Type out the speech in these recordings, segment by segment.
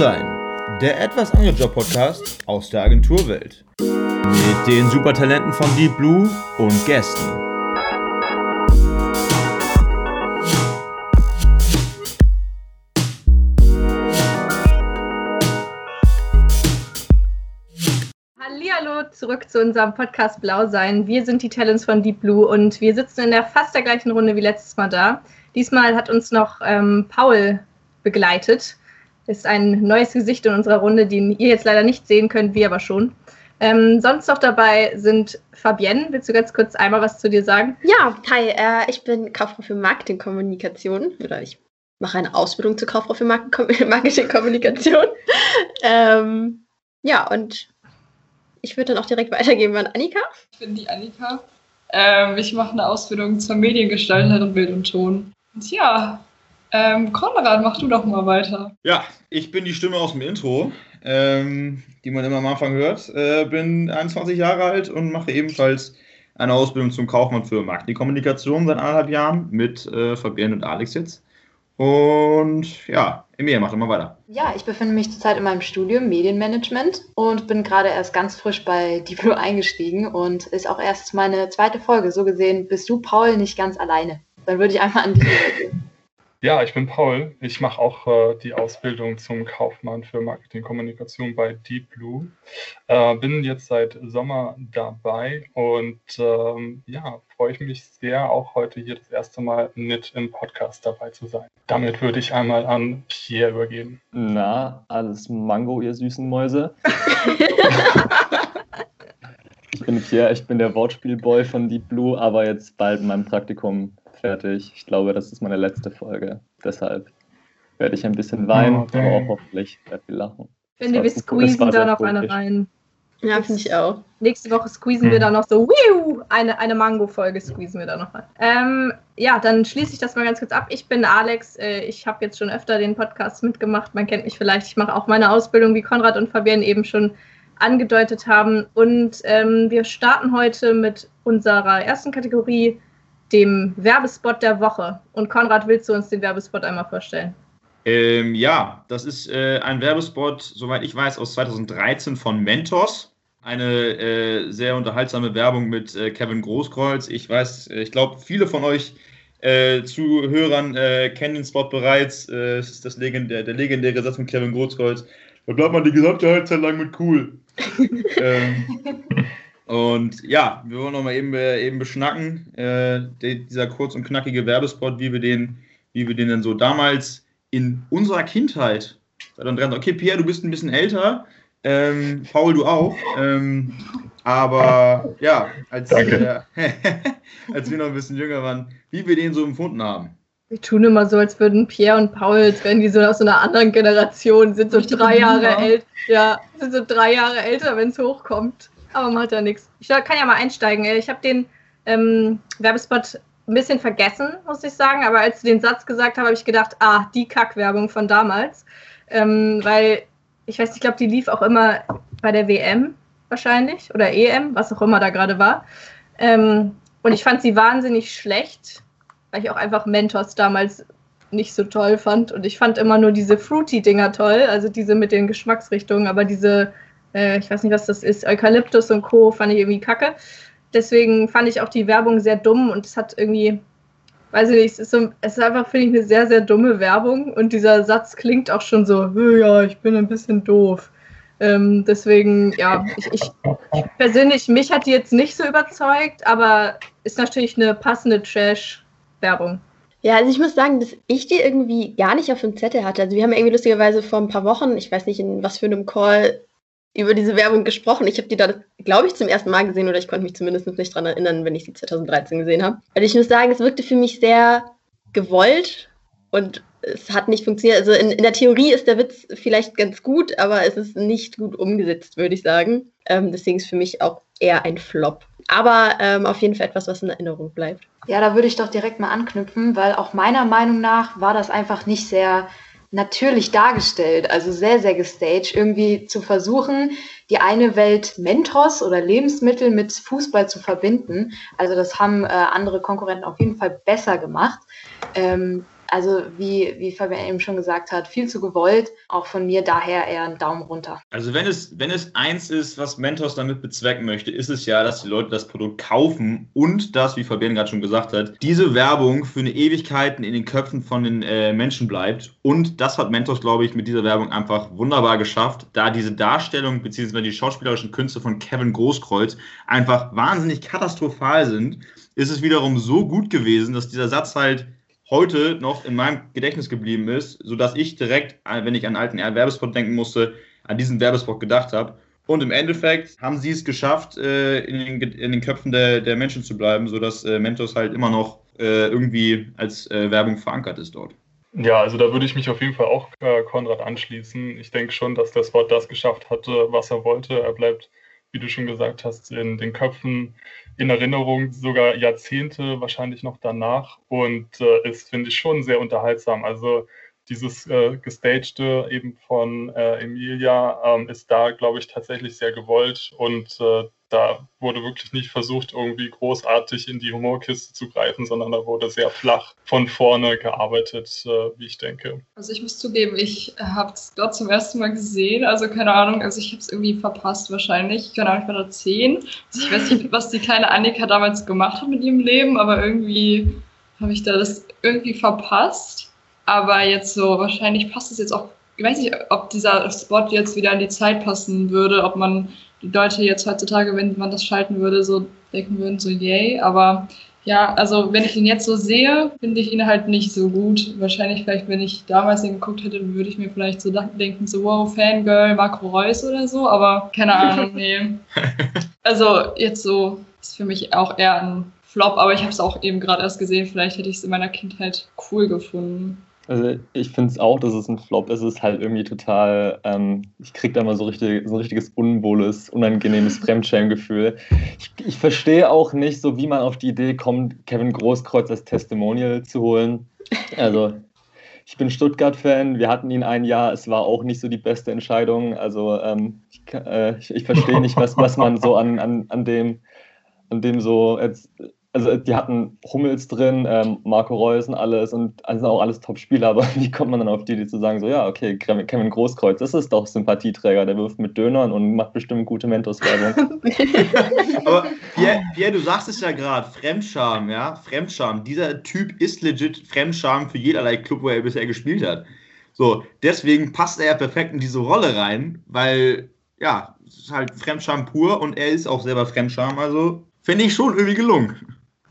sein, der etwas andere Job-Podcast aus der Agenturwelt. Mit den Supertalenten von Deep Blue und Gästen. Hallo zurück zu unserem Podcast Blau sein. Wir sind die Talents von Deep Blue und wir sitzen in der fast der gleichen Runde wie letztes Mal da. Diesmal hat uns noch ähm, Paul begleitet. Ist ein neues Gesicht in unserer Runde, den ihr jetzt leider nicht sehen könnt, wir aber schon. Ähm, sonst noch dabei sind Fabienne. Willst du ganz kurz einmal was zu dir sagen? Ja, hi, äh, ich bin Kauffrau für Marketingkommunikation oder ich mache eine Ausbildung zur Kauffrau für Marketingkommunikation. ähm, ja, und ich würde dann auch direkt weitergeben an Annika. Ich bin die Annika. Ähm, ich mache eine Ausbildung zur Mediengestalterin Bild und Ton. Und ja, ähm, Konrad, mach du doch mal weiter. Ja, ich bin die Stimme aus dem Intro, ähm, die man immer am Anfang hört. Äh, bin 21 Jahre alt und mache ebenfalls eine Ausbildung zum Kaufmann für Marketingkommunikation seit anderthalb Jahren mit äh, Fabienne und Alex jetzt. Und ja, Emilia, mach doch mal weiter. Ja, ich befinde mich zurzeit in meinem Studium Medienmanagement und bin gerade erst ganz frisch bei Diplo eingestiegen und ist auch erst meine zweite Folge. So gesehen bist du, Paul, nicht ganz alleine. Dann würde ich einmal an dich übergeben. Ja, ich bin Paul. Ich mache auch äh, die Ausbildung zum Kaufmann für Marketingkommunikation bei Deep Blue. Äh, bin jetzt seit Sommer dabei und ähm, ja, freue ich mich sehr, auch heute hier das erste Mal mit im Podcast dabei zu sein. Damit würde ich einmal an Pierre übergeben. Na, alles Mango, ihr süßen Mäuse. ich bin Pierre, ich bin der Wortspielboy von Deep Blue, aber jetzt bald mein Praktikum fertig. Ich glaube, das ist meine letzte Folge. Deshalb werde ich ein bisschen weinen, oh, aber auch hoffentlich sehr viel lachen. Ich finde, wir squeezen da noch eine rein. Ja, finde ich auch. Nächste Woche squeezen hm. wir da noch so, wiu, eine, eine Mango-Folge squeezen wir da noch rein. Ähm, ja, dann schließe ich das mal ganz kurz ab. Ich bin Alex. Äh, ich habe jetzt schon öfter den Podcast mitgemacht. Man kennt mich vielleicht. Ich mache auch meine Ausbildung, wie Konrad und Fabienne eben schon angedeutet haben. Und ähm, wir starten heute mit unserer ersten Kategorie, dem Werbespot der Woche. Und Konrad, willst du uns den Werbespot einmal vorstellen? Ähm, ja, das ist äh, ein Werbespot, soweit ich weiß, aus 2013 von Mentos. Eine äh, sehr unterhaltsame Werbung mit äh, Kevin Großkreuz. Ich weiß, äh, ich glaube, viele von euch äh, Zuhörern äh, kennen den Spot bereits. es ist das legendär, der legendäre Satz von Kevin Großkreuz. Da bleibt man die gesamte Halbzeit lang mit cool. ähm, und ja, wir wollen noch mal eben, äh, eben beschnacken, äh, dieser kurz und knackige Werbespot, wie wir den, wie wir den dann so damals in unserer Kindheit, okay, Pierre, du bist ein bisschen älter, ähm, Paul, du auch, ähm, aber ja, als, äh, als wir noch ein bisschen jünger waren, wie wir den so empfunden haben. Wir tun immer so, als würden Pierre und Paul, als wären die so aus so einer anderen Generation, sind so drei Jahre älter, ja, sind so drei Jahre älter, wenn es hochkommt. Aber macht ja nichts. Ich kann ja mal einsteigen. Ich habe den ähm, Werbespot ein bisschen vergessen, muss ich sagen. Aber als du den Satz gesagt hast, habe ich gedacht, ah, die Kackwerbung von damals. Ähm, weil, ich weiß nicht, ich glaube, die lief auch immer bei der WM wahrscheinlich oder EM, was auch immer da gerade war. Ähm, und ich fand sie wahnsinnig schlecht, weil ich auch einfach Mentos damals nicht so toll fand. Und ich fand immer nur diese Fruity-Dinger toll, also diese mit den Geschmacksrichtungen, aber diese äh, ich weiß nicht, was das ist, Eukalyptus und Co. fand ich irgendwie kacke. Deswegen fand ich auch die Werbung sehr dumm und es hat irgendwie, weiß ich nicht, es ist, so, es ist einfach, finde ich, eine sehr, sehr dumme Werbung und dieser Satz klingt auch schon so, ja, ich bin ein bisschen doof. Ähm, deswegen, ja, ich, ich, persönlich, mich hat die jetzt nicht so überzeugt, aber ist natürlich eine passende Trash-Werbung. Ja, also ich muss sagen, dass ich die irgendwie gar nicht auf dem Zettel hatte. Also wir haben irgendwie lustigerweise vor ein paar Wochen, ich weiß nicht in was für einem Call, über diese Werbung gesprochen. Ich habe die da, glaube ich, zum ersten Mal gesehen oder ich konnte mich zumindest nicht daran erinnern, wenn ich sie 2013 gesehen habe. Also ich muss sagen, es wirkte für mich sehr gewollt und es hat nicht funktioniert. Also in, in der Theorie ist der Witz vielleicht ganz gut, aber es ist nicht gut umgesetzt, würde ich sagen. Ähm, deswegen ist für mich auch eher ein Flop. Aber ähm, auf jeden Fall etwas, was in Erinnerung bleibt. Ja, da würde ich doch direkt mal anknüpfen, weil auch meiner Meinung nach war das einfach nicht sehr natürlich dargestellt, also sehr, sehr gestaged, irgendwie zu versuchen, die eine Welt Mentos oder Lebensmittel mit Fußball zu verbinden. Also das haben äh, andere Konkurrenten auf jeden Fall besser gemacht. Ähm, also wie, wie Fabian eben schon gesagt hat, viel zu gewollt. Auch von mir daher eher ein Daumen runter. Also wenn es, wenn es eins ist, was Mentos damit bezwecken möchte, ist es ja, dass die Leute das Produkt kaufen und das, wie Fabian gerade schon gesagt hat, diese Werbung für eine Ewigkeit in den Köpfen von den äh, Menschen bleibt. Und das hat Mentos, glaube ich, mit dieser Werbung einfach wunderbar geschafft, da diese Darstellung bzw. die schauspielerischen Künste von Kevin Großkreuz einfach wahnsinnig katastrophal sind, ist es wiederum so gut gewesen, dass dieser Satz halt heute noch in meinem Gedächtnis geblieben ist, sodass ich direkt, äh, wenn ich an alten Werbespot denken musste, an diesen Werbespot gedacht habe. Und im Endeffekt haben sie es geschafft, äh, in, den, in den Köpfen der, der, Menschen zu bleiben, sodass äh, Mentos halt immer noch irgendwie als Werbung verankert ist dort. Ja, also da würde ich mich auf jeden Fall auch Konrad anschließen. Ich denke schon, dass der Spot das geschafft hatte, was er wollte. Er bleibt, wie du schon gesagt hast, in den Köpfen in Erinnerung, sogar Jahrzehnte wahrscheinlich noch danach und äh, ist, finde ich, schon sehr unterhaltsam. Also dieses äh, gestagte eben von äh, Emilia ähm, ist da, glaube ich, tatsächlich sehr gewollt und äh, da wurde wirklich nicht versucht, irgendwie großartig in die Humorkiste zu greifen, sondern da wurde sehr flach von vorne gearbeitet, äh, wie ich denke. Also ich muss zugeben, ich habe es dort zum ersten Mal gesehen, also keine Ahnung, also ich habe es irgendwie verpasst wahrscheinlich, keine Ahnung, ich war da zehn. Also ich weiß nicht, was die kleine Annika damals gemacht hat mit ihrem Leben, aber irgendwie habe ich da das irgendwie verpasst. Aber jetzt so, wahrscheinlich passt es jetzt auch, ich weiß nicht, ob dieser Spot jetzt wieder an die Zeit passen würde, ob man die Leute jetzt heutzutage, wenn man das schalten würde, so denken würden, so yay. Aber ja, also wenn ich ihn jetzt so sehe, finde ich ihn halt nicht so gut. Wahrscheinlich vielleicht, wenn ich damals ihn geguckt hätte, würde ich mir vielleicht so denken, so wow, Fangirl, Marco Reus oder so, aber keine Ahnung, nee. Also jetzt so ist für mich auch eher ein Flop, aber ich habe es auch eben gerade erst gesehen, vielleicht hätte ich es in meiner Kindheit cool gefunden. Also ich finde es auch, dass es ein Flop ist. Es ist halt irgendwie total, ähm, ich kriege da mal so, richtig, so ein richtiges unwohles, unangenehmes Fremdschämgefühl. Ich, ich verstehe auch nicht so, wie man auf die Idee kommt, Kevin Großkreuz als Testimonial zu holen. Also ich bin Stuttgart-Fan, wir hatten ihn ein Jahr, es war auch nicht so die beste Entscheidung. Also ähm, ich, äh, ich, ich verstehe nicht, was, was man so an, an, an dem, an dem so jetzt also die hatten Hummels drin, ähm, Marco Reus und alles und also auch alles Top-Spieler, aber wie kommt man dann auf die Idee zu sagen, so ja, okay, Kevin Großkreuz, das ist doch Sympathieträger, der wirft mit Dönern und macht bestimmt gute Mentos-Werbung. aber Pierre, Pierre, du sagst es ja gerade, Fremdscham, ja, Fremdscham. Dieser Typ ist legit Fremdscham für jederlei Club, wo er bisher gespielt hat. So, deswegen passt er ja perfekt in diese Rolle rein, weil, ja, es ist halt Fremdscham pur und er ist auch selber Fremdscham, also finde ich schon irgendwie gelungen.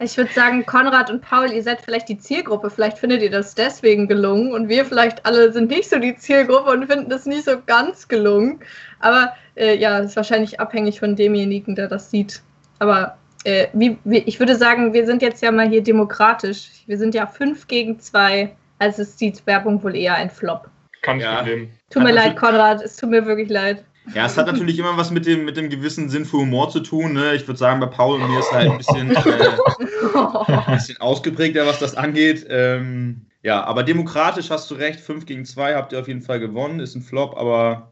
Ich würde sagen, Konrad und Paul, ihr seid vielleicht die Zielgruppe. Vielleicht findet ihr das deswegen gelungen und wir vielleicht alle sind nicht so die Zielgruppe und finden das nicht so ganz gelungen. Aber äh, ja, ist wahrscheinlich abhängig von demjenigen, der das sieht. Aber äh, wie, wie, ich würde sagen, wir sind jetzt ja mal hier demokratisch. Wir sind ja fünf gegen zwei. Also ist die Werbung wohl eher ein Flop. Kann ich ja. Tut mir leid, Konrad. Es tut mir wirklich leid. Ja, es hat natürlich immer was mit dem, mit dem gewissen Sinn für Humor zu tun. Ne? Ich würde sagen, bei Paul und mir ist halt ein bisschen, äh, ein bisschen ausgeprägter, was das angeht. Ähm, ja, aber demokratisch hast du recht. 5 gegen 2 habt ihr auf jeden Fall gewonnen. Ist ein Flop, aber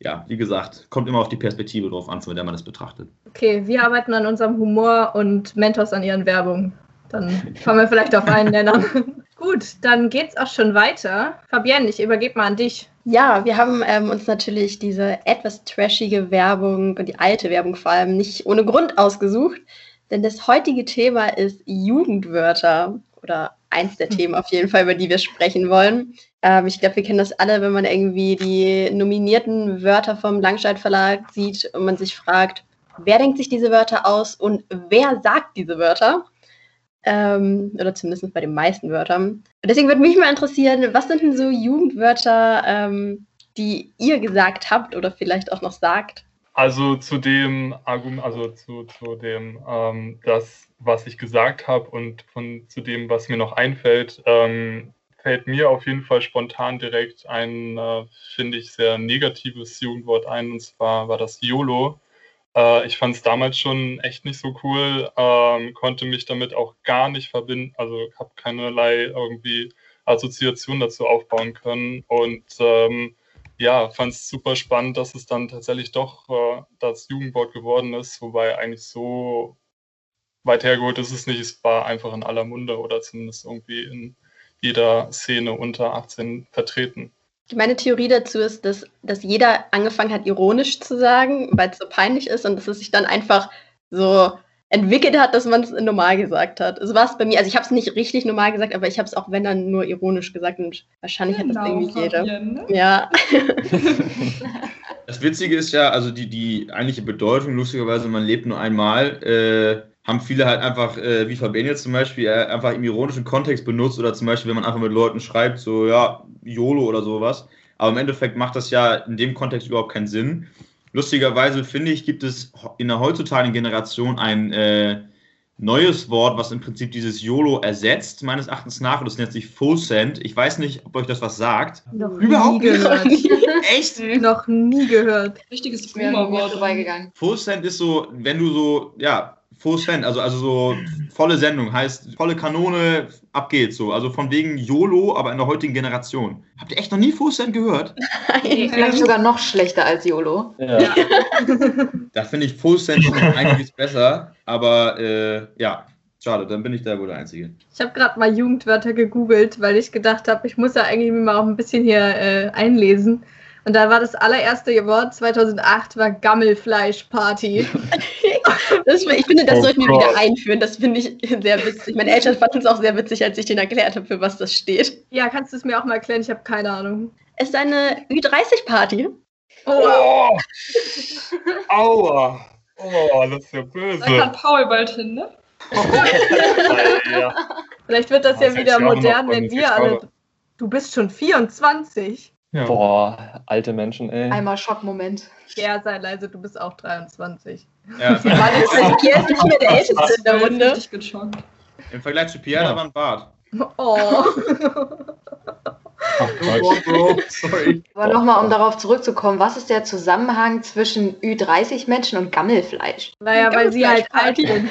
ja, wie gesagt, kommt immer auf die Perspektive drauf an, von der man das betrachtet. Okay, wir arbeiten an unserem Humor und Mentors an ihren Werbungen. Dann kommen wir vielleicht auf einen Nenner. Gut, dann geht's auch schon weiter. Fabienne, ich übergebe mal an dich. Ja, wir haben ähm, uns natürlich diese etwas trashige Werbung und die alte Werbung vor allem nicht ohne Grund ausgesucht, denn das heutige Thema ist Jugendwörter oder eins der Themen auf jeden Fall, über die wir sprechen wollen. Ähm, ich glaube, wir kennen das alle, wenn man irgendwie die nominierten Wörter vom Langscheid Verlag sieht und man sich fragt, wer denkt sich diese Wörter aus und wer sagt diese Wörter? Ähm, oder zumindest bei den meisten Wörtern. Deswegen würde mich mal interessieren, was sind denn so Jugendwörter, ähm, die ihr gesagt habt oder vielleicht auch noch sagt? Also zu dem Argument, also zu, zu dem, ähm, das, was ich gesagt habe und von zu dem, was mir noch einfällt, ähm, fällt mir auf jeden Fall spontan direkt ein, äh, finde ich, sehr negatives Jugendwort ein, und zwar war das YOLO. Äh, ich fand es damals schon echt nicht so cool, ähm, konnte mich damit auch gar nicht verbinden, also habe keinerlei irgendwie Assoziation dazu aufbauen können und ähm, ja, fand es super spannend, dass es dann tatsächlich doch äh, das Jugendwort geworden ist, wobei eigentlich so weit hergeholt ist es nicht. Es war einfach in aller Munde oder zumindest irgendwie in jeder Szene unter 18 vertreten. Meine Theorie dazu ist, dass, dass jeder angefangen hat, ironisch zu sagen, weil es so peinlich ist und dass es sich dann einfach so entwickelt hat, dass man es normal gesagt hat. So war es bei mir. Also ich habe es nicht richtig normal gesagt, aber ich habe es auch, wenn dann, nur ironisch gesagt und wahrscheinlich genau, hat das genau, irgendwie jeder. Ne? Ja. Das Witzige ist ja, also die, die eigentliche Bedeutung, lustigerweise, man lebt nur einmal, äh, haben viele halt einfach, äh, wie Fabian jetzt zum Beispiel, äh, einfach im ironischen Kontext benutzt oder zum Beispiel, wenn man einfach mit Leuten schreibt, so, ja, YOLO oder sowas. Aber im Endeffekt macht das ja in dem Kontext überhaupt keinen Sinn. Lustigerweise finde ich, gibt es in der heutzutage Generation ein äh, neues Wort, was im Prinzip dieses YOLO ersetzt, meines Erachtens nach, und das nennt sich Full Send. Ich weiß nicht, ob euch das was sagt. Noch Überhaupt nie gehört. Echt? Noch nie gehört. Richtiges Boomer-Wort vorbeigegangen. Full Send ist so, wenn du so, ja, Full Send, also, also so volle Sendung, heißt volle Kanone, ab geht's so. Also von wegen YOLO, aber in der heutigen Generation. Habt ihr echt noch nie Full Send gehört? Nein, vielleicht sogar noch schlechter als YOLO. Ja. ja. da finde ich Full Send eigentlich besser, aber äh, ja, Schade, dann bin ich da wohl der Einzige. Ich habe gerade mal Jugendwörter gegoogelt, weil ich gedacht habe, ich muss ja eigentlich mal auch ein bisschen hier äh, einlesen. Und da war das allererste Wort 2008 war Gammelfleischparty. ich finde, das oh sollten wir wieder einführen. Das finde ich sehr witzig. Meine Eltern fanden es auch sehr witzig, als ich denen erklärt habe, für was das steht. Ja, kannst du es mir auch mal erklären? Ich habe keine Ahnung. Es ist eine Ü30-Party. Oh. oh. Aua. Oh, das ist ja böse. Da kann Paul bald hin, ne? Ja. Vielleicht wird das oh, ja wieder modern, wenn wir alle. Du bist schon 24. Ja. Boah, alte Menschen, ey. Einmal Schockmoment. Ja, sei leise, du bist auch 23. Ja. Pierre ist nicht mehr der Älteste in der Runde. Ich bin schon. Im Vergleich zu Pierre, ja. da war ein Bart. Oh. Ach, Bro, sorry. Aber nochmal, um darauf zurückzukommen, was ist der Zusammenhang zwischen Ü30-Menschen und Gammelfleisch? Naja, weil sie halt alt sind.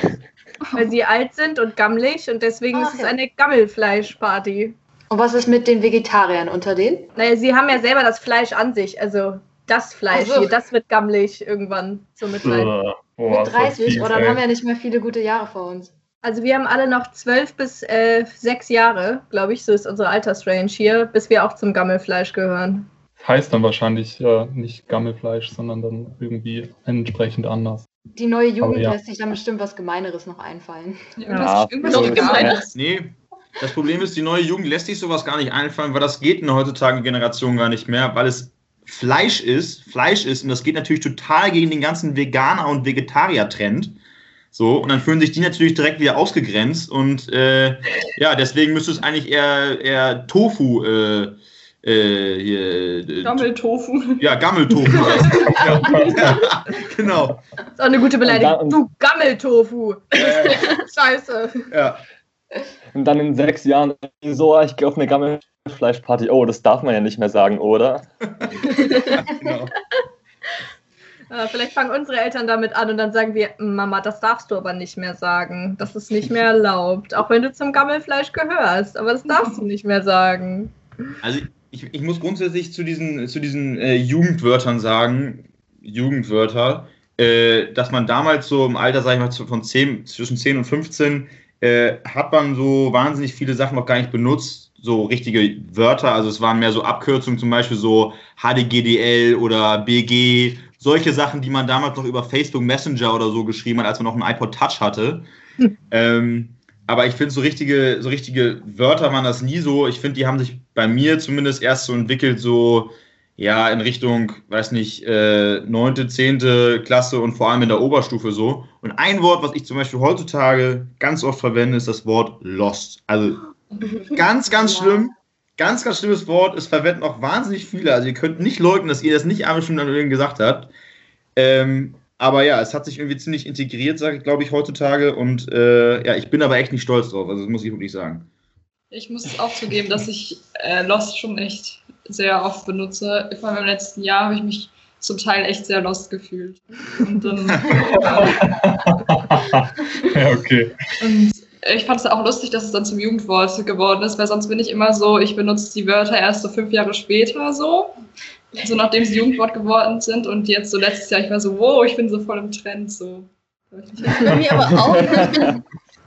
weil sie alt sind und gammelig und deswegen Ach, ist es ja. eine Gammelfleischparty. Und was ist mit den Vegetariern unter denen? Naja, sie haben ja selber das Fleisch an sich. Also das Fleisch so. hier, das wird gammelig irgendwann so mit. Oh, mit 30, oder dann haben wir ja nicht mehr viele gute Jahre vor uns. Also wir haben alle noch zwölf bis äh, sechs Jahre, glaube ich, so ist unsere Altersrange hier, bis wir auch zum Gammelfleisch gehören. Heißt dann wahrscheinlich äh, nicht Gammelfleisch, sondern dann irgendwie entsprechend anders. Die neue Jugend ja. lässt sich dann bestimmt was Gemeineres noch einfallen. Ja, irgendwas noch Gemeines. Nee, das Problem ist, die neue Jugend lässt sich sowas gar nicht einfallen, weil das geht in der heutzutage Generation gar nicht mehr, weil es Fleisch ist, Fleisch ist und das geht natürlich total gegen den ganzen Veganer- und Vegetarier-Trend. So, und dann fühlen sich die natürlich direkt wieder ausgegrenzt und äh, ja, deswegen müsste es eigentlich eher, eher Tofu äh, äh, hier, äh, Gammeltofu. Ja, Gammeltofu. ja, ja, genau. Das ist auch eine gute Beleidigung. Du Gammeltofu. Scheiße. Ja. Und dann in sechs Jahren so, ich gehe auf eine Gammelfleischparty. Oh, das darf man ja nicht mehr sagen, oder? genau. Vielleicht fangen unsere Eltern damit an und dann sagen wir, Mama, das darfst du aber nicht mehr sagen. Das ist nicht mehr erlaubt. Auch wenn du zum Gammelfleisch gehörst. Aber das darfst du nicht mehr sagen. Also ich, ich muss grundsätzlich zu diesen, zu diesen äh, Jugendwörtern sagen, Jugendwörter, äh, dass man damals so im Alter, sag ich mal, von 10, zwischen 10 und 15 äh, hat man so wahnsinnig viele Sachen noch gar nicht benutzt, so richtige Wörter. Also es waren mehr so Abkürzungen, zum Beispiel so HDGDL oder BG, solche Sachen, die man damals noch über Facebook Messenger oder so geschrieben hat, als man noch einen iPod Touch hatte. Hm. Ähm, aber ich finde, so richtige, so richtige Wörter waren das nie so. Ich finde, die haben sich bei mir zumindest erst so entwickelt, so ja, in Richtung, weiß nicht, äh, neunte, äh, zehnte Klasse und vor allem in der Oberstufe so. Und ein Wort, was ich zum Beispiel heutzutage ganz oft verwende, ist das Wort lost. Also ganz, ganz schlimm. Ganz, ganz schlimmes Wort. Es verwenden auch wahnsinnig viele. Also ihr könnt nicht leugnen, dass ihr das nicht einmal schon an irgendwen gesagt habt. Ähm, aber ja, es hat sich irgendwie ziemlich integriert, sage ich, glaube ich, heutzutage. Und äh, ja, ich bin aber echt nicht stolz drauf. Also das muss ich wirklich sagen. Ich muss es auch zugeben, dass ich äh, Lost schon echt sehr oft benutze. Vor allem im letzten Jahr habe ich mich zum Teil echt sehr lost gefühlt. Und dann. ja, okay. Und ich fand es auch lustig, dass es dann zum Jugendwort geworden ist, weil sonst bin ich immer so, ich benutze die Wörter erst so fünf Jahre später so. So nachdem sie Jugendwort geworden sind und jetzt so letztes Jahr, ich war so, wow, ich bin so voll im Trend so. Bei mir aber auch.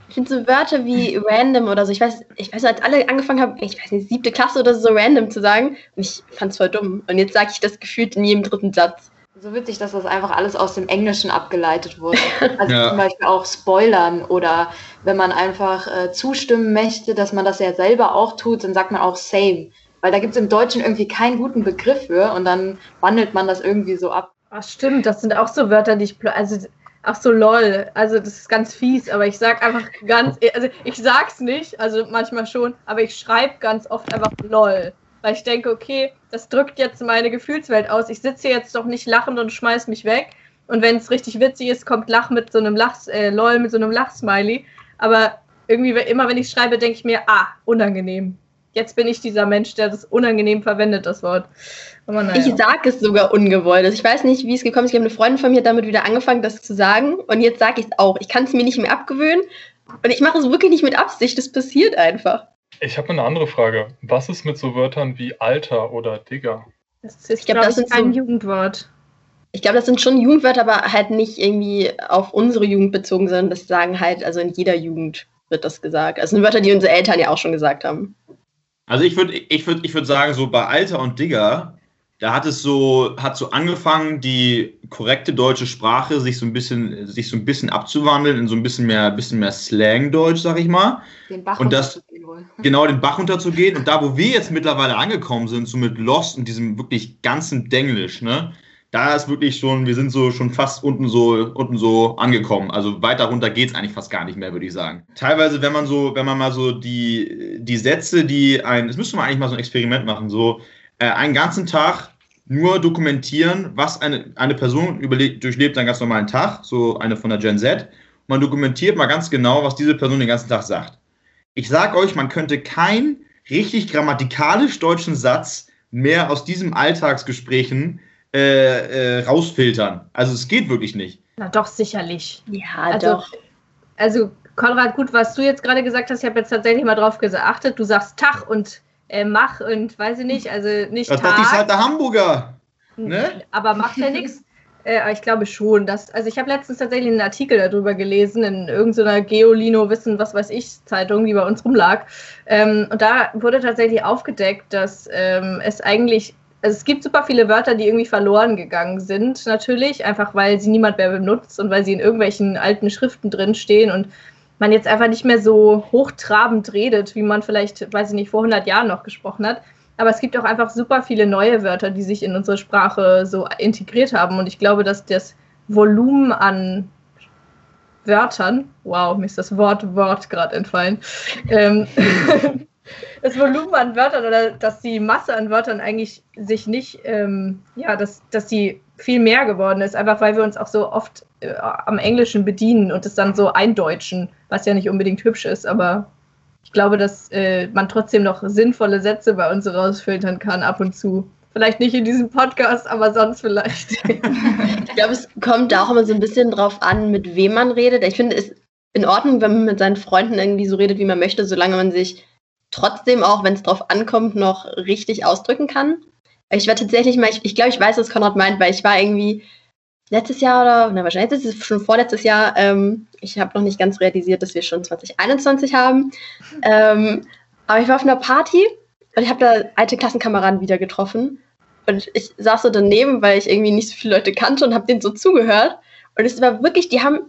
Ich finde so Wörter wie random oder so, ich weiß, ich weiß, als alle angefangen haben, ich weiß nicht, siebte Klasse oder so random zu sagen, und ich fand's voll dumm. Und jetzt sage ich das gefühlt in jedem dritten Satz. So witzig, dass das einfach alles aus dem Englischen abgeleitet wurde. Also ja. zum Beispiel auch Spoilern oder wenn man einfach äh, zustimmen möchte, dass man das ja selber auch tut, dann sagt man auch same. Weil da gibt es im Deutschen irgendwie keinen guten Begriff für und dann wandelt man das irgendwie so ab. Ach stimmt, das sind auch so Wörter, die ich, also Ach so, lol. Also das ist ganz fies, aber ich sag einfach ganz, also ich sag's nicht, also manchmal schon, aber ich schreibe ganz oft einfach lol. Weil ich denke, okay, das drückt jetzt meine Gefühlswelt aus. Ich sitze jetzt doch nicht lachend und schmeiß mich weg. Und wenn es richtig witzig ist, kommt Lach mit so einem Lach, äh, lol mit so einem Lachsmiley. Aber irgendwie immer, wenn ich schreibe, denke ich mir, ah, unangenehm. Jetzt bin ich dieser Mensch, der das unangenehm verwendet, das Wort. Naja. Ich sage es sogar ungewollt. Also ich weiß nicht, wie es gekommen ist. Ich habe eine Freundin von mir damit wieder angefangen, das zu sagen. Und jetzt sage ich es auch. Ich kann es mir nicht mehr abgewöhnen. Und ich mache es wirklich nicht mit Absicht. Das passiert einfach. Ich habe eine andere Frage. Was ist mit so Wörtern wie Alter oder Digger? Das ist, ich glaube, das ist kein so, Jugendwort. Ich glaube, das sind schon Jugendwörter, aber halt nicht irgendwie auf unsere Jugend bezogen, sondern das sagen halt, also in jeder Jugend wird das gesagt. Also sind Wörter, die unsere Eltern ja auch schon gesagt haben. Also ich würde ich würd, ich würd sagen, so bei Alter und Digger da hat es so, hat so angefangen, die korrekte deutsche Sprache sich so ein bisschen, sich so ein bisschen abzuwandeln in so ein bisschen mehr, bisschen mehr Slang-Deutsch, sag ich mal. Den Bach und das. Genau, den Bach runterzugehen. Und da, wo wir jetzt mittlerweile angekommen sind, so mit Lost und diesem wirklich ganzen Denglisch, ne? Da ist wirklich schon, wir sind so schon fast unten so, unten so angekommen. Also weiter runter geht es eigentlich fast gar nicht mehr, würde ich sagen. Teilweise, wenn man so, wenn man mal so die, die Sätze, die ein, das müsste man eigentlich mal so ein Experiment machen, so, einen ganzen Tag nur dokumentieren, was eine, eine Person überlebt, durchlebt einen ganz normalen Tag, so eine von der Gen Z. Man dokumentiert mal ganz genau, was diese Person den ganzen Tag sagt. Ich sage euch, man könnte keinen richtig grammatikalisch deutschen Satz mehr aus diesen Alltagsgesprächen äh, äh, rausfiltern. Also es geht wirklich nicht. Na doch, sicherlich. Ja, also, doch. Also Konrad, gut, was du jetzt gerade gesagt hast, ich habe jetzt tatsächlich mal drauf geachtet. Du sagst Tag und äh, Mach und weiß ich nicht, also nicht das Tag. Das ist halt der Hamburger. Ne? Aber macht ja nichts. Äh, ich glaube schon, dass, also ich habe letztens tatsächlich einen Artikel darüber gelesen in irgendeiner Geolino Wissen, was weiß ich, Zeitung, die bei uns rumlag. Ähm, und da wurde tatsächlich aufgedeckt, dass ähm, es eigentlich, also es gibt super viele Wörter, die irgendwie verloren gegangen sind, natürlich, einfach weil sie niemand mehr benutzt und weil sie in irgendwelchen alten Schriften drin stehen und man jetzt einfach nicht mehr so hochtrabend redet, wie man vielleicht, weiß ich nicht, vor 100 Jahren noch gesprochen hat. Aber es gibt auch einfach super viele neue Wörter, die sich in unsere Sprache so integriert haben. Und ich glaube, dass das Volumen an Wörtern, wow, mir ist das Wort Wort gerade entfallen, ähm, das Volumen an Wörtern oder dass die Masse an Wörtern eigentlich sich nicht, ähm, ja, dass, dass die viel mehr geworden ist, einfach weil wir uns auch so oft äh, am Englischen bedienen und es dann so eindeutschen, was ja nicht unbedingt hübsch ist, aber ich glaube, dass äh, man trotzdem noch sinnvolle Sätze bei uns rausfiltern kann ab und zu. Vielleicht nicht in diesem Podcast, aber sonst vielleicht. ich glaube, es kommt da auch immer so ein bisschen drauf an, mit wem man redet. Ich finde es in Ordnung, wenn man mit seinen Freunden irgendwie so redet, wie man möchte, solange man sich trotzdem auch, wenn es drauf ankommt, noch richtig ausdrücken kann. Ich war tatsächlich mal, ich, ich glaube, ich weiß, was Konrad meint, weil ich war irgendwie letztes Jahr oder, na wahrscheinlich ist es schon vorletztes Jahr, ähm, ich habe noch nicht ganz realisiert, dass wir schon 2021 haben. Ähm, aber ich war auf einer Party und ich habe da alte Klassenkameraden wieder getroffen. Und ich saß so daneben, weil ich irgendwie nicht so viele Leute kannte und habe denen so zugehört. Und es war wirklich, die haben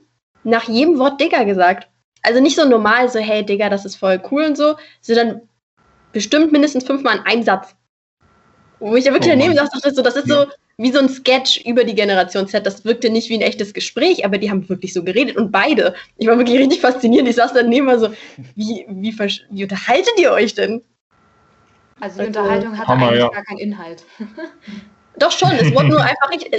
nach jedem Wort Digger gesagt. Also nicht so normal, so hey Digger, das ist voll cool und so, sondern bestimmt mindestens fünfmal in einem Satz. Wo ich ja wirklich oh daneben saß, dachte so, das ist ja. so, wie so ein Sketch über die Generation Z. Das wirkte nicht wie ein echtes Gespräch, aber die haben wirklich so geredet und beide. Ich war wirklich richtig fasziniert. Ich saß daneben mal so, wie, wie, wie unterhaltet ihr euch denn? Also die Unterhaltung hat Hammer, eigentlich ja. gar keinen Inhalt. Doch schon, es wurde nur einfach nicht,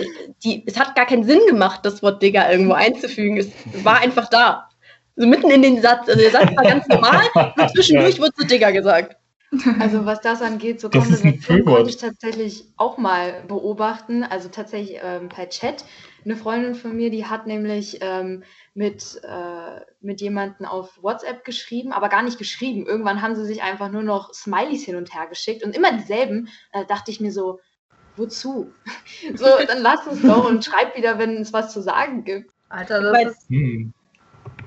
die, es hat gar keinen Sinn gemacht, das Wort Digger irgendwo einzufügen. Es war einfach da. So mitten in den Satz. Also der Satz war ganz normal, und zwischendurch wurde so Digger gesagt. Also was das angeht, so Konversation konnte ich tatsächlich auch mal beobachten. Also tatsächlich ähm, per Chat. Eine Freundin von mir, die hat nämlich ähm, mit, äh, mit jemandem auf WhatsApp geschrieben, aber gar nicht geschrieben. Irgendwann haben sie sich einfach nur noch Smileys hin und her geschickt und immer dieselben. Da dachte ich mir so, wozu? so, dann lass es doch und schreib wieder, wenn es was zu sagen gibt. Alter, das ist... Hm.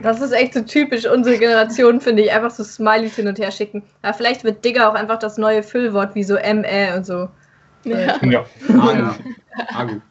Das ist echt so typisch unsere Generation, finde ich. Einfach so Smileys hin und her schicken. Ja, vielleicht wird Digger auch einfach das neue Füllwort, wie so ME und so. Ja. Ja. Agu. Agu.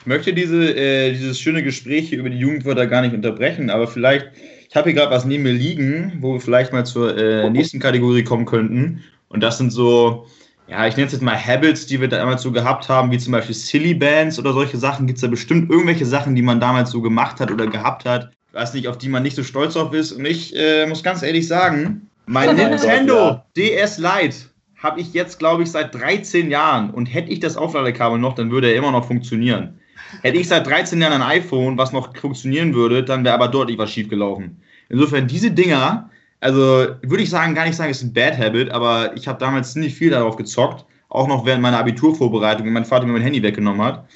Ich möchte diese, äh, dieses schöne Gespräch hier über die Jugendwörter gar nicht unterbrechen, aber vielleicht, ich habe hier gerade was neben mir liegen, wo wir vielleicht mal zur äh, nächsten Kategorie kommen könnten. Und das sind so, ja, ich nenne es jetzt mal Habits, die wir damals so gehabt haben, wie zum Beispiel Silly Bands oder solche Sachen. Gibt es da bestimmt irgendwelche Sachen, die man damals so gemacht hat oder gehabt hat? Weiß nicht, auf die man nicht so stolz drauf ist. Und ich äh, muss ganz ehrlich sagen, mein Oh Nintendo Gott, DS Lite habe ich jetzt, glaube ich, seit 13 Jahren. Und hätte ich das Aufladekabel noch, dann würde er immer noch funktionieren. Hätte ich seit 13 Jahren ein iPhone, was noch funktionieren würde, dann wäre aber deutlich was schief gelaufen. Insofern, diese Dinger, also würde ich sagen, gar nicht sagen, ist ein Bad Habit, aber ich habe damals ziemlich viel darauf gezockt. Auch noch während meiner Abiturvorbereitung, wenn mein Vater mir mein Handy weggenommen hat.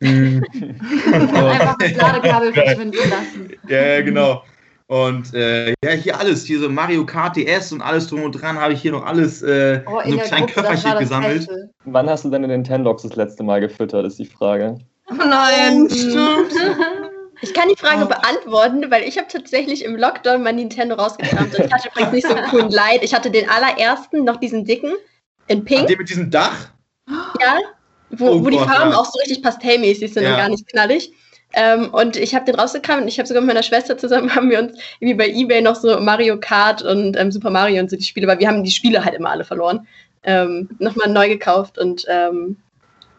Einfach das Ladekabel verschwinden lassen. Ja, genau. Und äh, ja, hier alles, hier so Mario Kart DS und alles drum und dran, habe ich hier noch alles äh, Oh, in so einem kleinen Köfferchen gesammelt. Beste. Wann hast du deine Nintendogs das letzte Mal gefüttert, ist die Frage. Oh nein. Ich kann die Frage beantworten, weil ich habe tatsächlich im Lockdown mein Nintendo rausgekramt. Und ich hatte übrigens nicht so einen coolen Light. Ich hatte den allerersten, noch diesen dicken, in Pink, den mit diesem Dach? ja, wo, Oh wo die Gott, Farben ja. auch so richtig pastellmäßig sind Ja. und gar nicht knallig. Ähm, und ich habe den rausgekramt und ich habe sogar mit meiner Schwester zusammen, haben wir uns irgendwie bei Ebay noch so Mario Kart und ähm, Super Mario und so die Spiele, weil wir haben die Spiele halt immer alle verloren, ähm, nochmal neu gekauft. Und ähm,